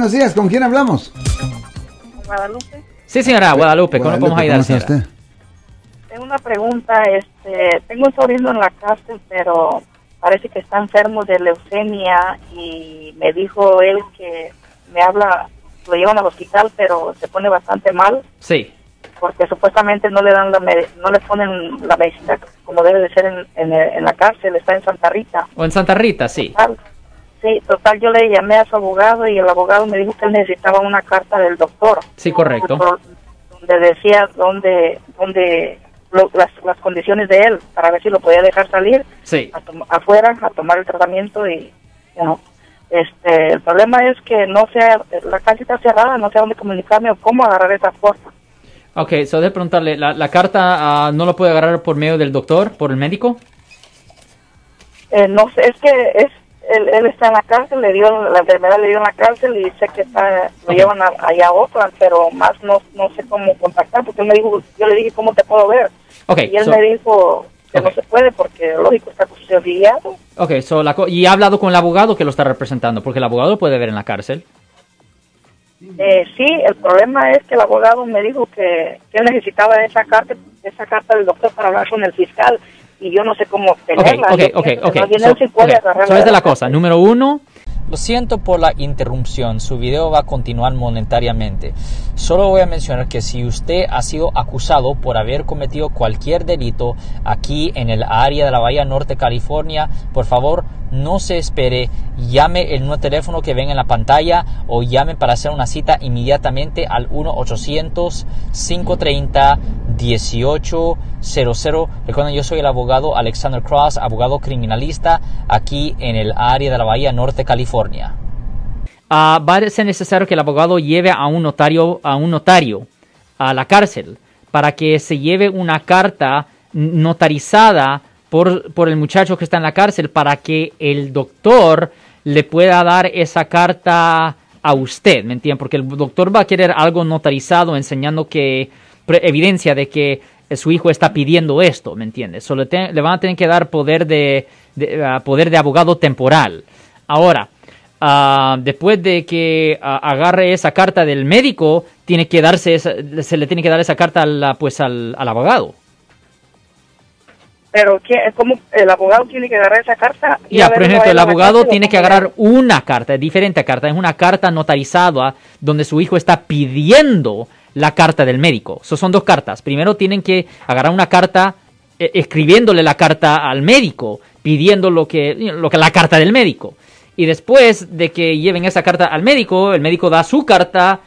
Buenos días, ¿con quién hablamos? Guadalupe. Sí, señora Guadalupe, ¿cómo podemos ayudar. Tengo una pregunta. Este, tengo un sobrino en la cárcel, pero parece que está enfermo de leucemia y me dijo él que me habla, lo llevan al hospital, pero se pone bastante mal Sí. porque supuestamente no le dan la no le ponen la medicina como debe de ser en, en, en la cárcel. Está en Santa Rita. O en Santa Rita, sí. Sí, total, yo le llamé a su abogado y el abogado me dijo que él necesitaba una carta del doctor. Sí, correcto. Donde decía dónde, dónde lo- las, las condiciones de él, para ver si lo podía dejar salir Sí. a afuera a tomar el tratamiento y, you know, este, el problema es que no sea, la calle está cerrada, no sé dónde comunicarme o cómo agarrar esa forma. Ok, so de preguntarle, ¿la, la carta ah, no lo puede agarrar por medio del doctor, por el médico? Eh, no sé, es que es él, él está en la cárcel, le dio la enfermedad le dio en la cárcel y sé que está, lo llevan a- allá a Oakland, pero más no, no sé cómo contactar porque él me dijo, yo le dije cómo te puedo ver Ok, y él so- me dijo que no se puede porque lógico está custodiado. ok, so la co- y ha hablado con el abogado que lo está representando, porque el abogado lo puede ver en la cárcel. Eh, sí, el problema es que el abogado me dijo que, que él necesitaba esa carta, esa carta del doctor para hablar con el fiscal y yo no sé cómo Ok, obtenerla. ok, ok, ok. So, so es de la cosa. Número uno, Lo siento por la interrupción, su video va a continuar momentáneamente. Solo voy a mencionar que si usted ha sido acusado por haber cometido cualquier delito aquí en el área de la Bahía Norte, California, por favor no se espere, llame el nuevo teléfono que ven en la pantalla o llame para hacer una cita inmediatamente al 1-800-530-1800. Recuerden, yo soy el abogado Alexander Cross, abogado criminalista aquí en el área de la Bahía Norte, California. ah, va a ser necesario que el abogado lleve a un notario, a un notario a la cárcel para que se lleve una carta notarizada por, por el muchacho que está en la cárcel para que el doctor le pueda dar esa carta a usted, ¿me entiende? Porque el doctor va a querer algo notarizado enseñando que evidencia de que eh, su hijo está pidiendo esto, ¿me entiendes? Solo te- le van a tener que dar poder de, de, poder de abogado temporal. Ahora, ah, después de que ah, agarre esa carta del médico, tiene que darse esa- se le tiene que dar esa carta al, pues al, al abogado. Pero ¿qué, ¿cómo el abogado tiene que agarrar esa carta? y Ya, por ejemplo, el abogado tiene que agarrar una carta, diferente carta, es una carta notarizada donde su hijo está pidiendo la carta del médico. So, son dos cartas. Primero tienen que agarrar una carta eh, escribiéndole la carta al médico, pidiendo lo que, lo que la carta del médico. Y después de que lleven esa carta al médico, el médico da su carta,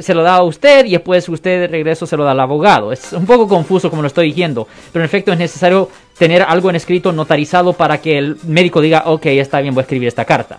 se lo da a usted y después usted de regreso se lo da al abogado. Es un poco confuso como lo estoy diciendo, pero en efecto es necesario tener algo en escrito notarizado para que el médico diga, ok, está bien, voy a escribir esta carta.